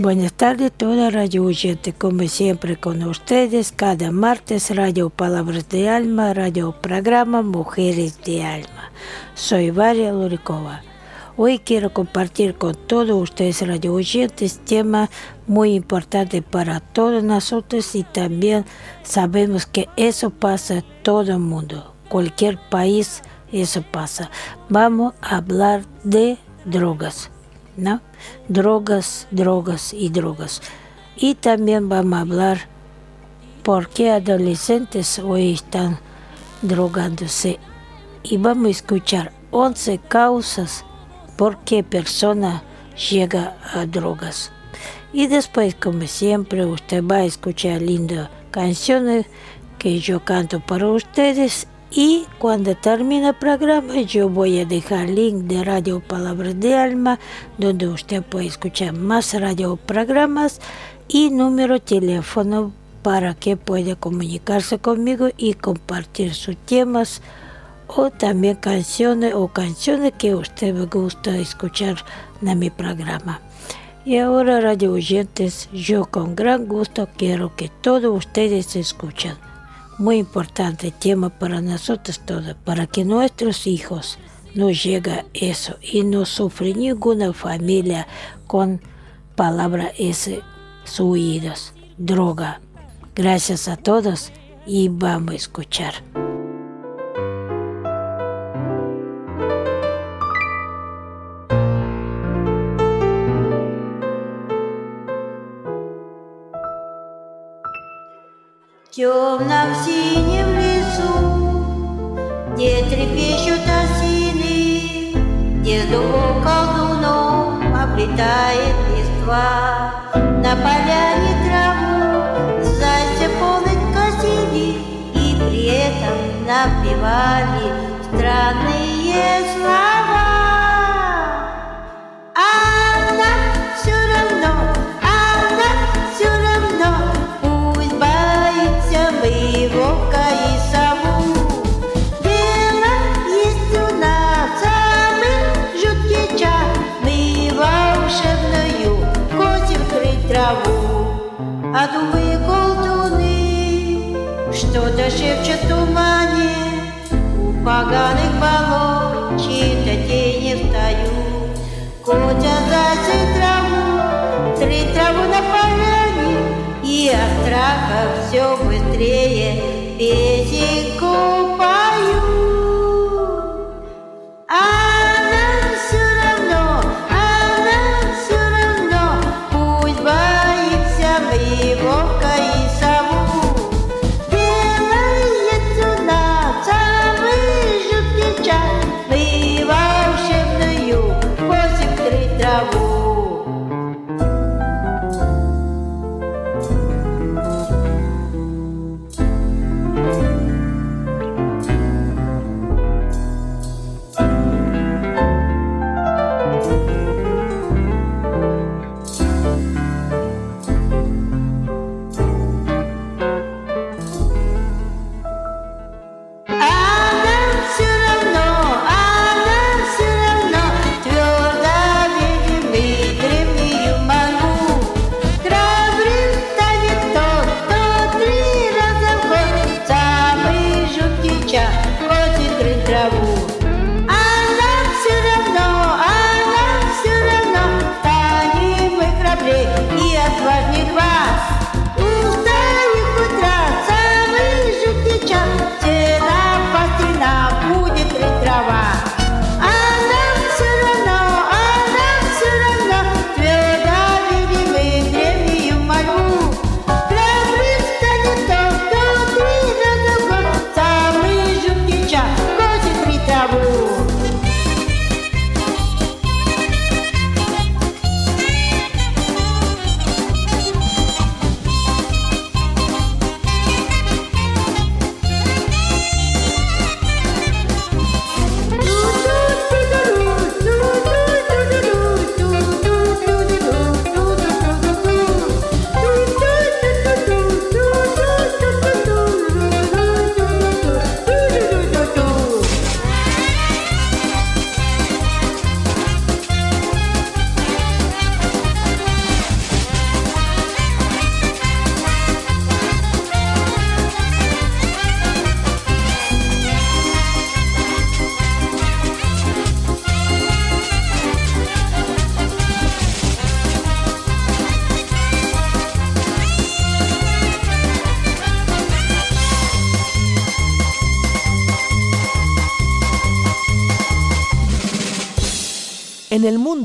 Buenas tardes, toda radio oyente, como siempre con ustedes, cada martes Radio Palabras de Alma, Radio Programa Mujeres de Alma. Soy Varia Lurikova. Hoy quiero compartir con todos ustedes, radio oyentes, tema muy importante para todos nosotros y también sabemos que eso pasa en todo el mundo, cualquier país, eso pasa. Vamos a hablar de drogas. ¿no? Drogas, drogas y drogas. Y también vamos a hablar por qué adolescentes hoy están drogándose. Y vamos a escuchar 11 causas por qué persona llega a drogas. Y después, como siempre, usted va a escuchar lindas canciones que yo canto para ustedes y cuando termine el programa yo voy a dejar link de Radio Palabras de Alma donde usted puede escuchar más radio programas y número de teléfono para que pueda comunicarse conmigo y compartir sus temas o también canciones o canciones que usted me gusta escuchar en mi programa. Y ahora, radio oyentes, yo con gran gusto quiero que todos ustedes escuchen muy importante tema para nosotros todos, para que nuestros hijos no llegue eso y no sufre ninguna familia con palabra suidos, droga. Gracias a todos y vamos a escuchar. Темном синем лесу, где трепещут осины, где дубом колдуном облетает листва. На поляне траву засыпанной косили, и при этом напевали странные слова. Поганых болот Чьи-то тени встают. Котят за траву Три траву на поляне И от страха все быстрее Песенку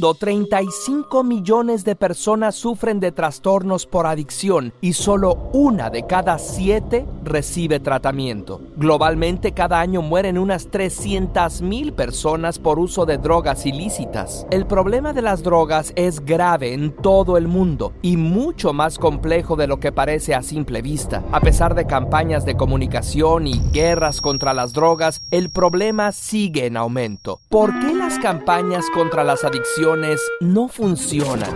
mundo, 35 millones de personas sufren de trastornos por adicción y solo una de cada siete recibe tratamiento. Globalmente, cada año mueren unas 300 mil personas por uso de drogas ilícitas. El problema de las drogas es grave en todo el mundo y mucho más complejo de lo que parece a simple vista. A pesar de campañas de comunicación y guerras contra las drogas, el problema sigue en aumento. ¿Por qué las campañas contra las adicciones no funcionan.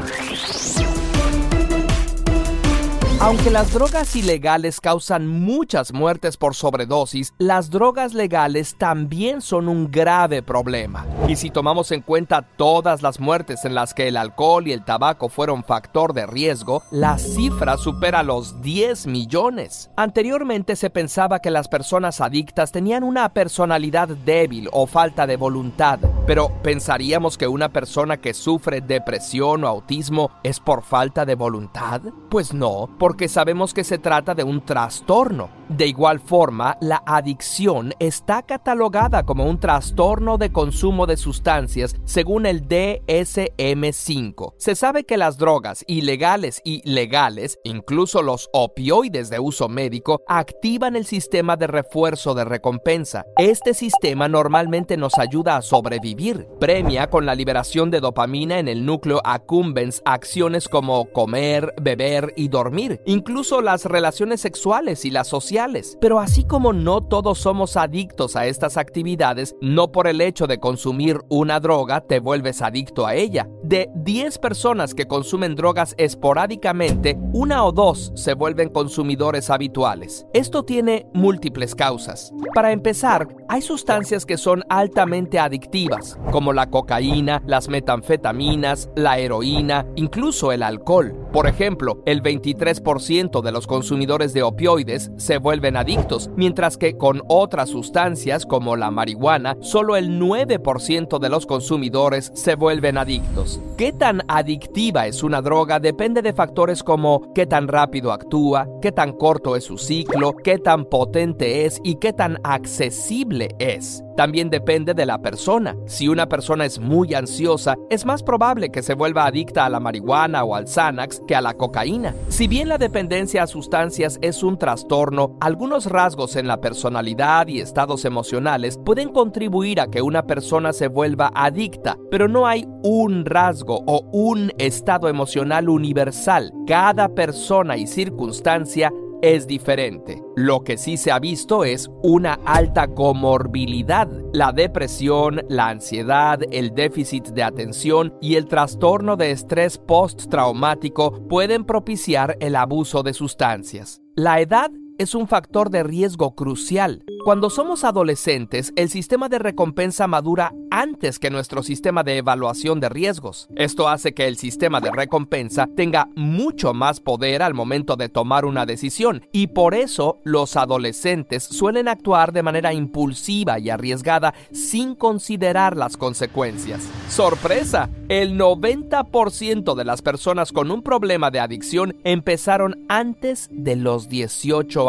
Aunque las drogas ilegales causan muchas muertes por sobredosis, las drogas legales también son un grave problema. Y si tomamos en cuenta todas las muertes en las que el alcohol y el tabaco fueron factor de riesgo, la cifra supera los 10 millones. Anteriormente se pensaba que las personas adictas tenían una personalidad débil o falta de voluntad, pero ¿pensaríamos que una persona que sufre depresión o autismo es por falta de voluntad? Pues no, porque sabemos que se trata de un trastorno. De igual forma, la adicción está catalogada como un trastorno de consumo de sustancias según el DSM5. Se sabe que las drogas ilegales y legales, incluso los opioides de uso médico, activan el sistema de refuerzo de recompensa. Este sistema normalmente nos ayuda a sobrevivir. Premia con la liberación de dopamina en el núcleo accumbens acciones como comer, beber y dormir incluso las relaciones sexuales y las sociales. Pero así como no todos somos adictos a estas actividades, no por el hecho de consumir una droga te vuelves adicto a ella. De 10 personas que consumen drogas esporádicamente, una o dos se vuelven consumidores habituales. Esto tiene múltiples causas. Para empezar, hay sustancias que son altamente adictivas, como la cocaína, las metanfetaminas, la heroína, incluso el alcohol. Por ejemplo, el 23% de los consumidores de opioides se vuelven adictos, mientras que con otras sustancias como la marihuana, solo el 9% de los consumidores se vuelven adictos. ¿Qué tan adictiva es una droga? Depende de factores como qué tan rápido actúa, qué tan corto es su ciclo, qué tan potente es y qué tan accesible es. También depende de la persona. Si una persona es muy ansiosa, es más probable que se vuelva adicta a la marihuana o al Xanax que a la cocaína. Si bien la dependencia a sustancias es un trastorno, algunos rasgos en la personalidad y estados emocionales pueden contribuir a que una persona se vuelva adicta, pero no hay un rasgo o un estado emocional universal. Cada persona y circunstancia es diferente. Lo que sí se ha visto es una alta comorbilidad. La depresión, la ansiedad, el déficit de atención y el trastorno de estrés postraumático pueden propiciar el abuso de sustancias. La edad es un factor de riesgo crucial. Cuando somos adolescentes, el sistema de recompensa madura antes que nuestro sistema de evaluación de riesgos. Esto hace que el sistema de recompensa tenga mucho más poder al momento de tomar una decisión y por eso los adolescentes suelen actuar de manera impulsiva y arriesgada sin considerar las consecuencias. ¡Sorpresa! El 90% de las personas con un problema de adicción empezaron antes de los 18 años.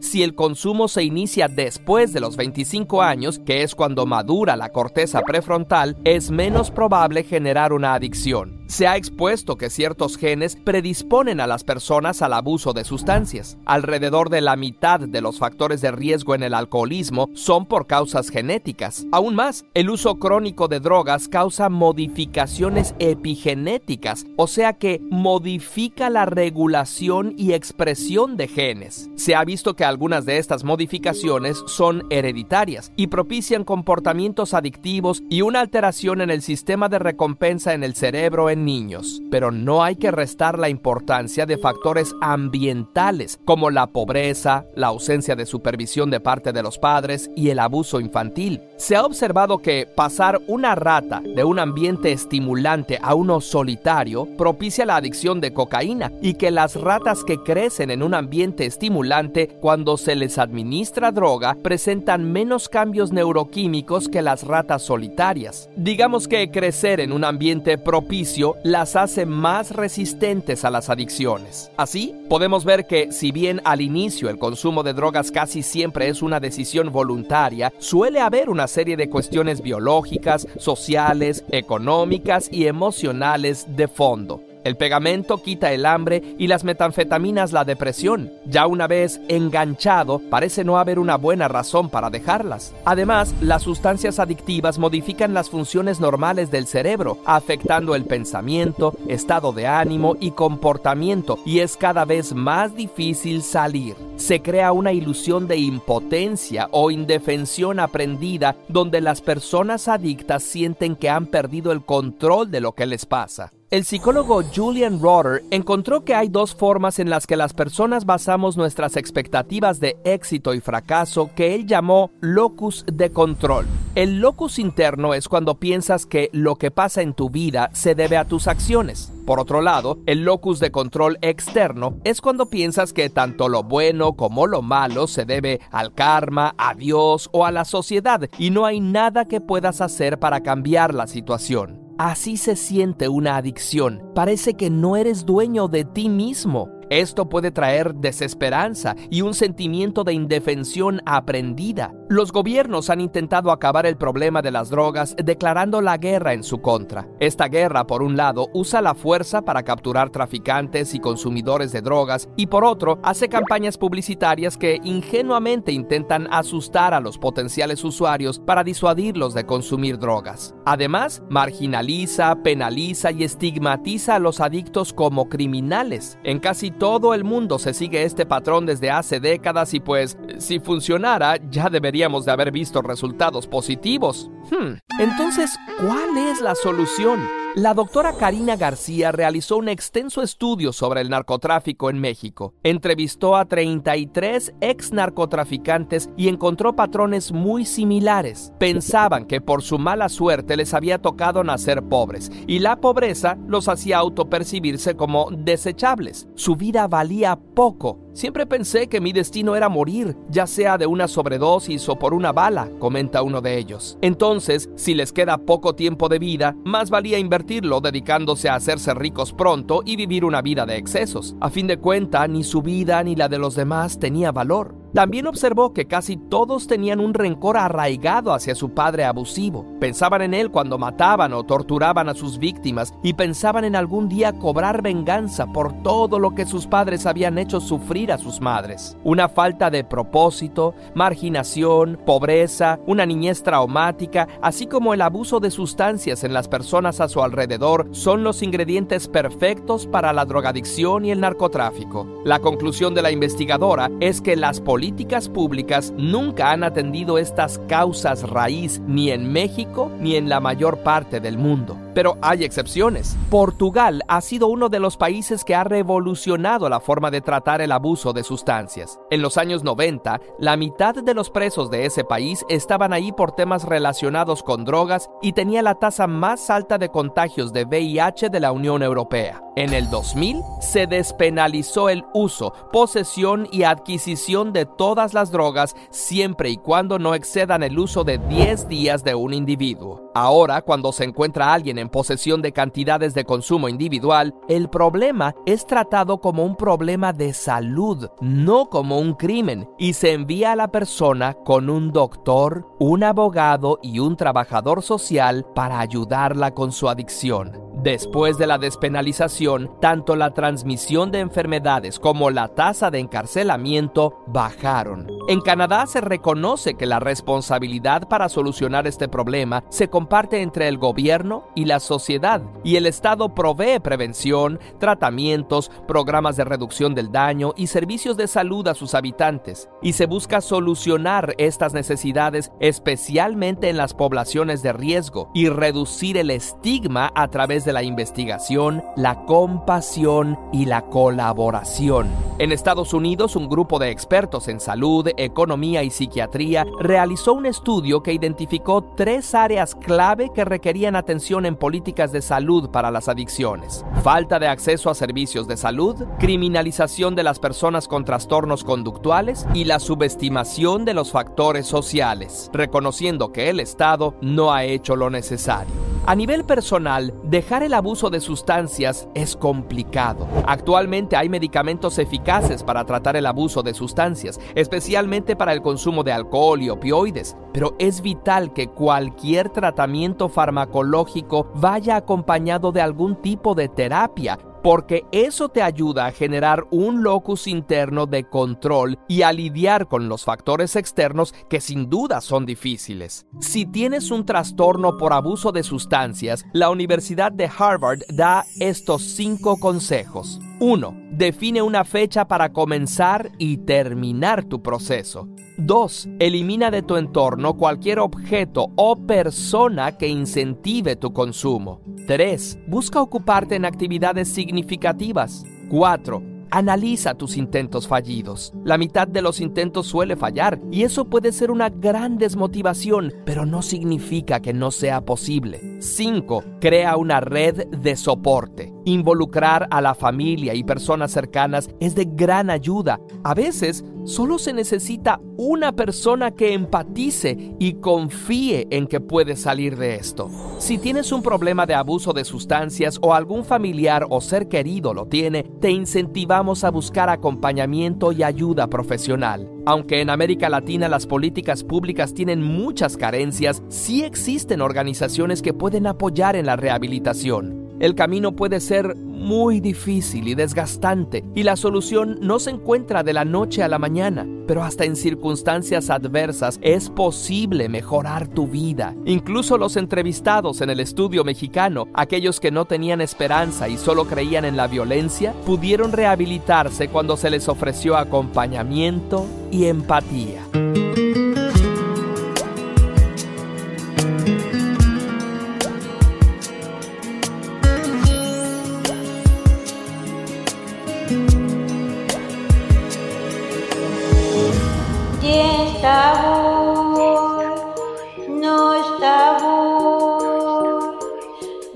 Si el consumo se inicia después de los 25 años, que es cuando madura la corteza prefrontal, es menos probable generar una adicción. Se ha expuesto que ciertos genes predisponen a las personas al abuso de sustancias. Alrededor de la mitad de los factores de riesgo en el alcoholismo son por causas genéticas. Aún más, el uso crónico de drogas causa modificaciones epigenéticas, o sea que modifica la regulación y expresión de genes. Se ha visto que algunas de estas modificaciones son hereditarias y propician comportamientos adictivos y una alteración en el sistema de recompensa en el cerebro niños, pero no hay que restar la importancia de factores ambientales como la pobreza, la ausencia de supervisión de parte de los padres y el abuso infantil. Se ha observado que pasar una rata de un ambiente estimulante a uno solitario propicia la adicción de cocaína y que las ratas que crecen en un ambiente estimulante cuando se les administra droga presentan menos cambios neuroquímicos que las ratas solitarias. Digamos que crecer en un ambiente propicio las hace más resistentes a las adicciones. Así, podemos ver que si bien al inicio el consumo de drogas casi siempre es una decisión voluntaria, suele haber una serie de cuestiones biológicas, sociales, económicas y emocionales de fondo. El pegamento quita el hambre y las metanfetaminas la depresión. Ya una vez enganchado, parece no haber una buena razón para dejarlas. Además, las sustancias adictivas modifican las funciones normales del cerebro, afectando el pensamiento, estado de ánimo y comportamiento, y es cada vez más difícil salir. Se crea una ilusión de impotencia o indefensión aprendida donde las personas adictas sienten que han perdido el control de lo que les pasa. El psicólogo Julian Rotter encontró que hay dos formas en las que las personas basamos nuestras expectativas de éxito y fracaso que él llamó locus de control. El locus interno es cuando piensas que lo que pasa en tu vida se debe a tus acciones. Por otro lado, el locus de control externo es cuando piensas que tanto lo bueno como lo malo se debe al karma, a Dios o a la sociedad y no hay nada que puedas hacer para cambiar la situación. Así se siente una adicción. Parece que no eres dueño de ti mismo. Esto puede traer desesperanza y un sentimiento de indefensión aprendida. Los gobiernos han intentado acabar el problema de las drogas declarando la guerra en su contra. Esta guerra, por un lado, usa la fuerza para capturar traficantes y consumidores de drogas y por otro, hace campañas publicitarias que ingenuamente intentan asustar a los potenciales usuarios para disuadirlos de consumir drogas. Además, marginaliza, penaliza y estigmatiza a los adictos como criminales. En casi todo el mundo se sigue este patrón desde hace décadas y pues, si funcionara, ya deberíamos de haber visto resultados positivos. Hmm. Entonces, ¿cuál es la solución? La doctora Karina García realizó un extenso estudio sobre el narcotráfico en México. Entrevistó a 33 ex narcotraficantes y encontró patrones muy similares. Pensaban que por su mala suerte les había tocado nacer pobres y la pobreza los hacía autopercibirse como desechables. Su vida valía poco. Siempre pensé que mi destino era morir, ya sea de una sobredosis o por una bala, comenta uno de ellos. Entonces, si les queda poco tiempo de vida, más valía invertirlo dedicándose a hacerse ricos pronto y vivir una vida de excesos. A fin de cuenta, ni su vida ni la de los demás tenía valor. También observó que casi todos tenían un rencor arraigado hacia su padre abusivo. Pensaban en él cuando mataban o torturaban a sus víctimas y pensaban en algún día cobrar venganza por todo lo que sus padres habían hecho sufrir a sus madres. Una falta de propósito, marginación, pobreza, una niñez traumática, así como el abuso de sustancias en las personas a su alrededor son los ingredientes perfectos para la drogadicción y el narcotráfico. La conclusión de la investigadora es que las políticas políticas públicas nunca han atendido estas causas raíz ni en México ni en la mayor parte del mundo. Pero hay excepciones. Portugal ha sido uno de los países que ha revolucionado la forma de tratar el abuso de sustancias. En los años 90, la mitad de los presos de ese país estaban ahí por temas relacionados con drogas y tenía la tasa más alta de contagios de VIH de la Unión Europea. En el 2000 se despenalizó el uso, posesión y adquisición de todas las drogas siempre y cuando no excedan el uso de 10 días de un individuo. Ahora, cuando se encuentra alguien en posesión de cantidades de consumo individual, el problema es tratado como un problema de salud, no como un crimen, y se envía a la persona con un doctor, un abogado y un trabajador social para ayudarla con su adicción. Después de la despenalización, tanto la transmisión de enfermedades como la tasa de encarcelamiento bajaron. En Canadá se reconoce que la responsabilidad para solucionar este problema se comparte entre el gobierno y la sociedad, y el Estado provee prevención, tratamientos, programas de reducción del daño y servicios de salud a sus habitantes, y se busca solucionar estas necesidades especialmente en las poblaciones de riesgo y reducir el estigma a través de la investigación, la compasión y la colaboración. En Estados Unidos, un grupo de expertos en salud, economía y psiquiatría realizó un estudio que identificó tres áreas clave que requerían atención en políticas de salud para las adicciones. Falta de acceso a servicios de salud, criminalización de las personas con trastornos conductuales y la subestimación de los factores sociales, reconociendo que el Estado no ha hecho lo necesario. A nivel personal, dejar el abuso de sustancias es complicado. Actualmente hay medicamentos eficaces para tratar el abuso de sustancias, especialmente para el consumo de alcohol y opioides, pero es vital que cualquier tratamiento farmacológico vaya acompañado de algún tipo de terapia porque eso te ayuda a generar un locus interno de control y a lidiar con los factores externos que sin duda son difíciles. Si tienes un trastorno por abuso de sustancias, la Universidad de Harvard da estos cinco consejos. 1. Define una fecha para comenzar y terminar tu proceso. 2. Elimina de tu entorno cualquier objeto o persona que incentive tu consumo. 3. Busca ocuparte en actividades significativas. 4 Analiza tus intentos fallidos. La mitad de los intentos suele fallar y eso puede ser una gran desmotivación, pero no significa que no sea posible. 5. Crea una red de soporte. Involucrar a la familia y personas cercanas es de gran ayuda. A veces solo se necesita una persona que empatice y confíe en que puedes salir de esto. Si tienes un problema de abuso de sustancias o algún familiar o ser querido lo tiene, te incentivamos a buscar acompañamiento y ayuda profesional. Aunque en América Latina las políticas públicas tienen muchas carencias, sí existen organizaciones que pueden apoyar en la rehabilitación. El camino puede ser muy difícil y desgastante y la solución no se encuentra de la noche a la mañana, pero hasta en circunstancias adversas es posible mejorar tu vida. Incluso los entrevistados en el estudio mexicano, aquellos que no tenían esperanza y solo creían en la violencia, pudieron rehabilitarse cuando se les ofreció acompañamiento y empatía.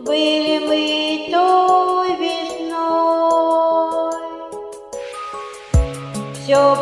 были мы той весной. Все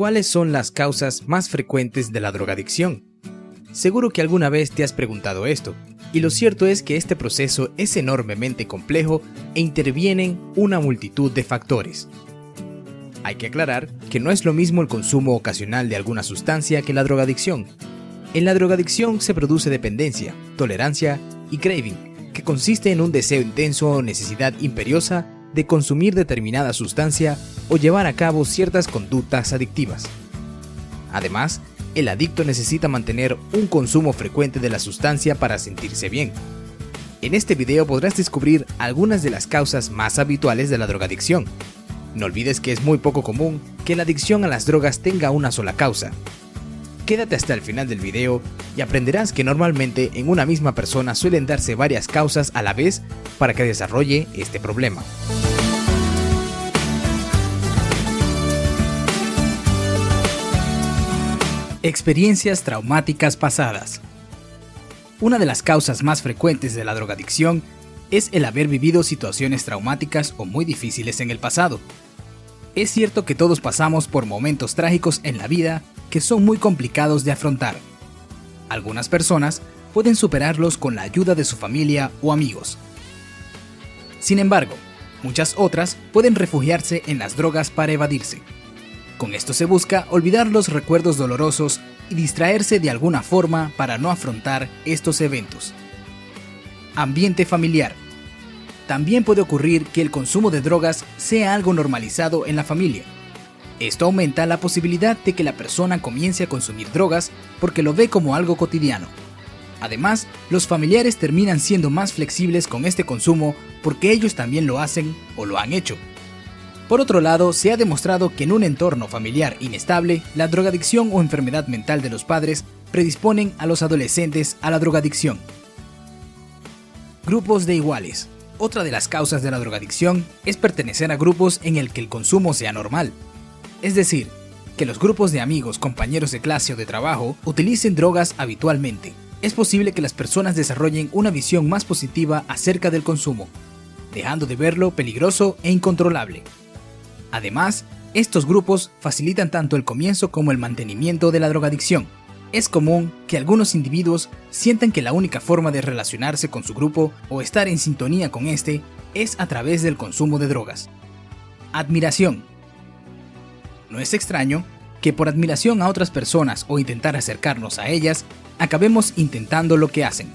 ¿cuáles son las causas más frecuentes de la drogadicción? Seguro que alguna vez te has preguntado esto, y lo cierto es que este proceso es enormemente complejo e intervienen una multitud de factores. Hay que aclarar que no es lo mismo el consumo ocasional de alguna sustancia que la drogadicción. En la drogadicción se produce dependencia, tolerancia y craving, que consiste en un deseo intenso o necesidad imperiosa de consumir determinada sustancia o llevar a cabo ciertas conductas adictivas. Además, el adicto necesita mantener un consumo frecuente de la sustancia para sentirse bien. En este video podrás descubrir algunas de las causas más habituales de la drogadicción. No olvides que es muy poco común que la adicción a las drogas tenga una sola causa. Quédate hasta el final del video y aprenderás que normalmente en una misma persona suelen darse varias causas a la vez para que desarrolle este problema. Experiencias traumáticas pasadas. Una de las causas más frecuentes de la drogadicción es el haber vivido situaciones traumáticas o muy difíciles en el pasado. Es cierto que todos pasamos por momentos trágicos en la vida que son muy complicados de afrontar. Algunas personas pueden superarlos con la ayuda de su familia o amigos. Sin embargo, muchas otras pueden refugiarse en las drogas para evadirse. Con esto se busca olvidar los recuerdos dolorosos y distraerse de alguna forma para no afrontar estos eventos. Ambiente familiar. También puede ocurrir que el consumo de drogas sea algo normalizado en la familia. Esto aumenta la posibilidad de que la persona comience a consumir drogas porque lo ve como algo cotidiano. Además, los familiares terminan siendo más flexibles con este consumo porque ellos también lo hacen o lo han hecho. Por otro lado, se ha demostrado que en un entorno familiar inestable, la drogadicción o enfermedad mental de los padres predisponen a los adolescentes a la drogadicción. Grupos de iguales. Otra de las causas de la drogadicción es pertenecer a grupos en el que el consumo sea normal. Es decir, que los grupos de amigos, compañeros de clase o de trabajo utilicen drogas habitualmente. Es posible que las personas desarrollen una visión más positiva acerca del consumo, dejando de verlo peligroso e incontrolable. Además, estos grupos facilitan tanto el comienzo como el mantenimiento de la drogadicción. Es común que algunos individuos sientan que la única forma de relacionarse con su grupo o estar en sintonía con este es a través del consumo de drogas. Admiración. No es extraño que por admiración a otras personas o intentar acercarnos a ellas, acabemos intentando lo que hacen.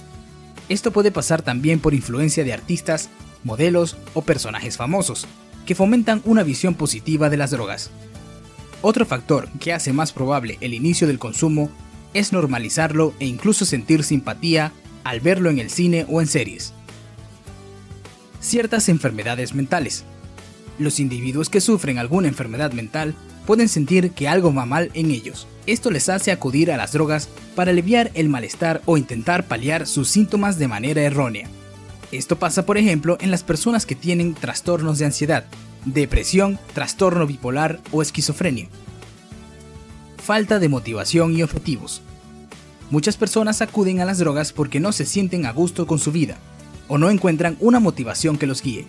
Esto puede pasar también por influencia de artistas, modelos o personajes famosos, que fomentan una visión positiva de las drogas. Otro factor que hace más probable el inicio del consumo es normalizarlo e incluso sentir simpatía al verlo en el cine o en series. Ciertas enfermedades mentales. Los individuos que sufren alguna enfermedad mental pueden sentir que algo va mal en ellos. Esto les hace acudir a las drogas para aliviar el malestar o intentar paliar sus síntomas de manera errónea. Esto pasa, por ejemplo, en las personas que tienen trastornos de ansiedad, depresión, trastorno bipolar o esquizofrenia. Falta de motivación y objetivos. Muchas personas acuden a las drogas porque no se sienten a gusto con su vida o no encuentran una motivación que los guíe.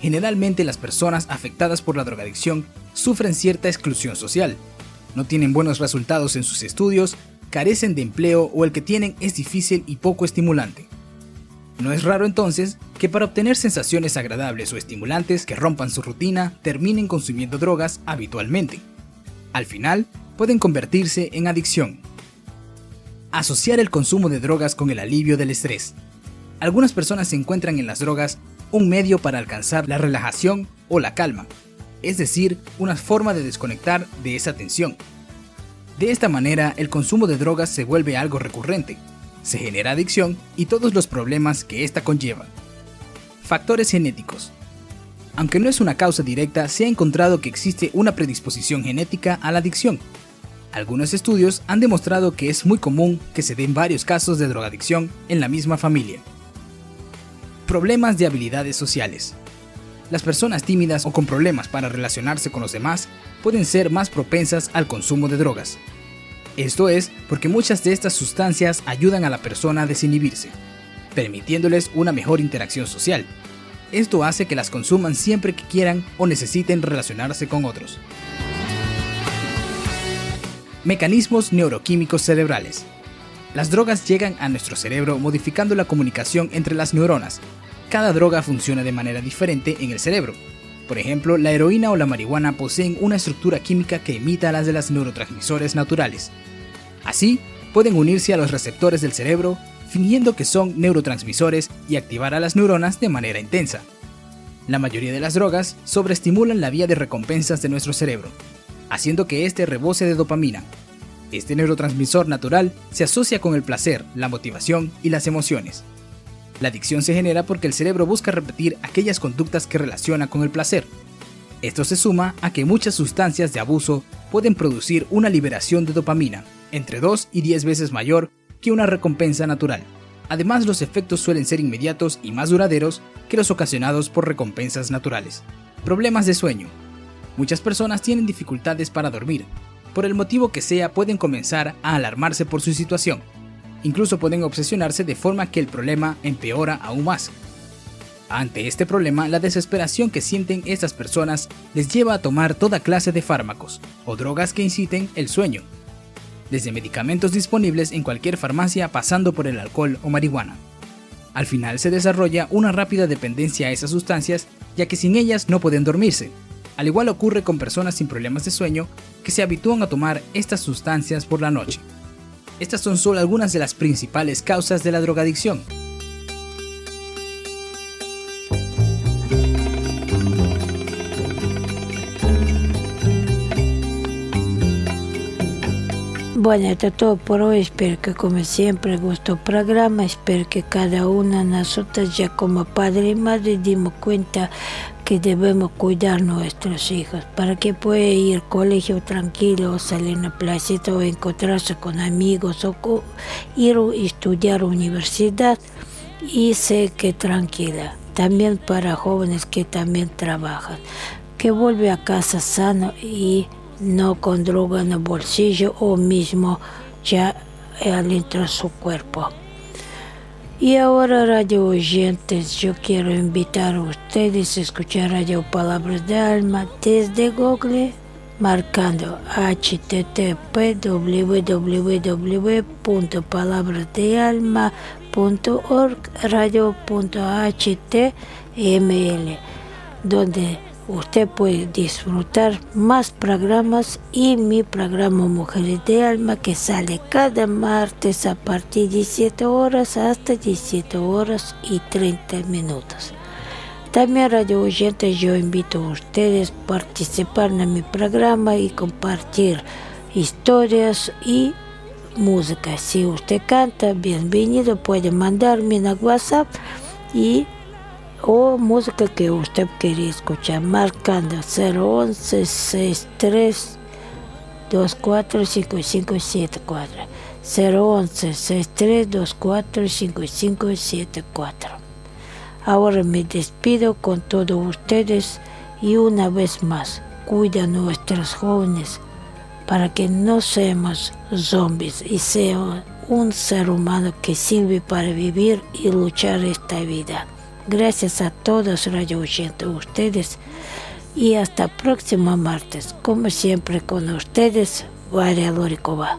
Generalmente las personas afectadas por la drogadicción sufren cierta exclusión social, no tienen buenos resultados en sus estudios, carecen de empleo o el que tienen es difícil y poco estimulante. No es raro entonces que para obtener sensaciones agradables o estimulantes que rompan su rutina terminen consumiendo drogas habitualmente. Al final, pueden convertirse en adicción. Asociar el consumo de drogas con el alivio del estrés. Algunas personas encuentran en las drogas un medio para alcanzar la relajación o la calma, es decir, una forma de desconectar de esa tensión. De esta manera, el consumo de drogas se vuelve algo recurrente, se genera adicción y todos los problemas que ésta conlleva. Factores genéticos. Aunque no es una causa directa, se ha encontrado que existe una predisposición genética a la adicción. Algunos estudios han demostrado que es muy común que se den varios casos de drogadicción en la misma familia. Problemas de habilidades sociales. Las personas tímidas o con problemas para relacionarse con los demás pueden ser más propensas al consumo de drogas, esto es porque muchas de estas sustancias ayudan a la persona a desinhibirse, permitiéndoles una mejor interacción social. Esto hace que las consuman siempre que quieran o necesiten relacionarse con otros. Mecanismos neuroquímicos cerebrales. Las drogas llegan a nuestro cerebro modificando la comunicación entre las neuronas. Cada droga funciona de manera diferente en el cerebro. Por ejemplo, la heroína o la marihuana poseen una estructura química que imita a las de los neurotransmisores naturales. Así, pueden unirse a los receptores del cerebro, fingiendo que son neurotransmisores y activar a las neuronas de manera intensa. La mayoría de las drogas sobreestimulan la vía de recompensas de nuestro cerebro, haciendo que éste rebose de dopamina. Este neurotransmisor natural se asocia con el placer, la motivación y las emociones. La adicción se genera porque el cerebro busca repetir aquellas conductas que relaciona con el placer. Esto se suma a que muchas sustancias de abuso pueden producir una liberación de dopamina, entre 2 y 10 veces mayor que una recompensa natural. Además, los efectos suelen ser inmediatos y más duraderos que los ocasionados por recompensas naturales. Problemas de sueño. Muchas personas tienen dificultades para dormir. Por el motivo que sea, pueden comenzar a alarmarse por su situación. Incluso pueden obsesionarse de forma que el problema empeora aún más. Ante este problema, la desesperación que sienten estas personas les lleva a tomar toda clase de fármacos o drogas que inciten el sueño, desde medicamentos disponibles en cualquier farmacia pasando por el alcohol o marihuana. Al final se desarrolla una rápida dependencia a esas sustancias ya que sin ellas no pueden dormirse. Al igual ocurre con personas sin problemas de sueño que se habitúan a tomar estas sustancias por la noche. Estas son solo algunas de las principales causas de la drogadicción. Bueno, es todo por hoy. Espero que como siempre gustó el programa. Espero que cada una de nosotras ya como padre y madre dimos cuenta que debemos cuidar a nuestros hijos para que puedan ir al colegio tranquilo, o salir a la placita o encontrarse con amigos o ir a estudiar a universidad y sé que tranquila. También para jóvenes que también trabajan, que vuelve a casa sano y no con droga en el bolsillo o mismo ya adentro de su cuerpo. Y ahora, radio oyentes, yo quiero invitar a ustedes a escuchar Radio Palabras de Alma desde Google, marcando http www.palabrasdealma.org radio.html, donde usted puede disfrutar más programas y mi programa Mujeres de Alma que sale cada martes a partir de 17 horas hasta 17 horas y 30 minutos. También radio oyentes yo invito a ustedes a participar en mi programa y compartir historias y música. Si usted canta, bienvenido, puede mandarme a WhatsApp y o música que usted quería escuchar, marcando 011 63 24 5574 011 63 24 5574 Ahora me despido con todos ustedes y una vez más, cuida a nuestros jóvenes para que no seamos zombies y sea un ser humano que sirve para vivir y luchar esta vida. Gracias a todos, Radio Oyente, ustedes. Y hasta próximo martes, como siempre con ustedes, Varia Loricova.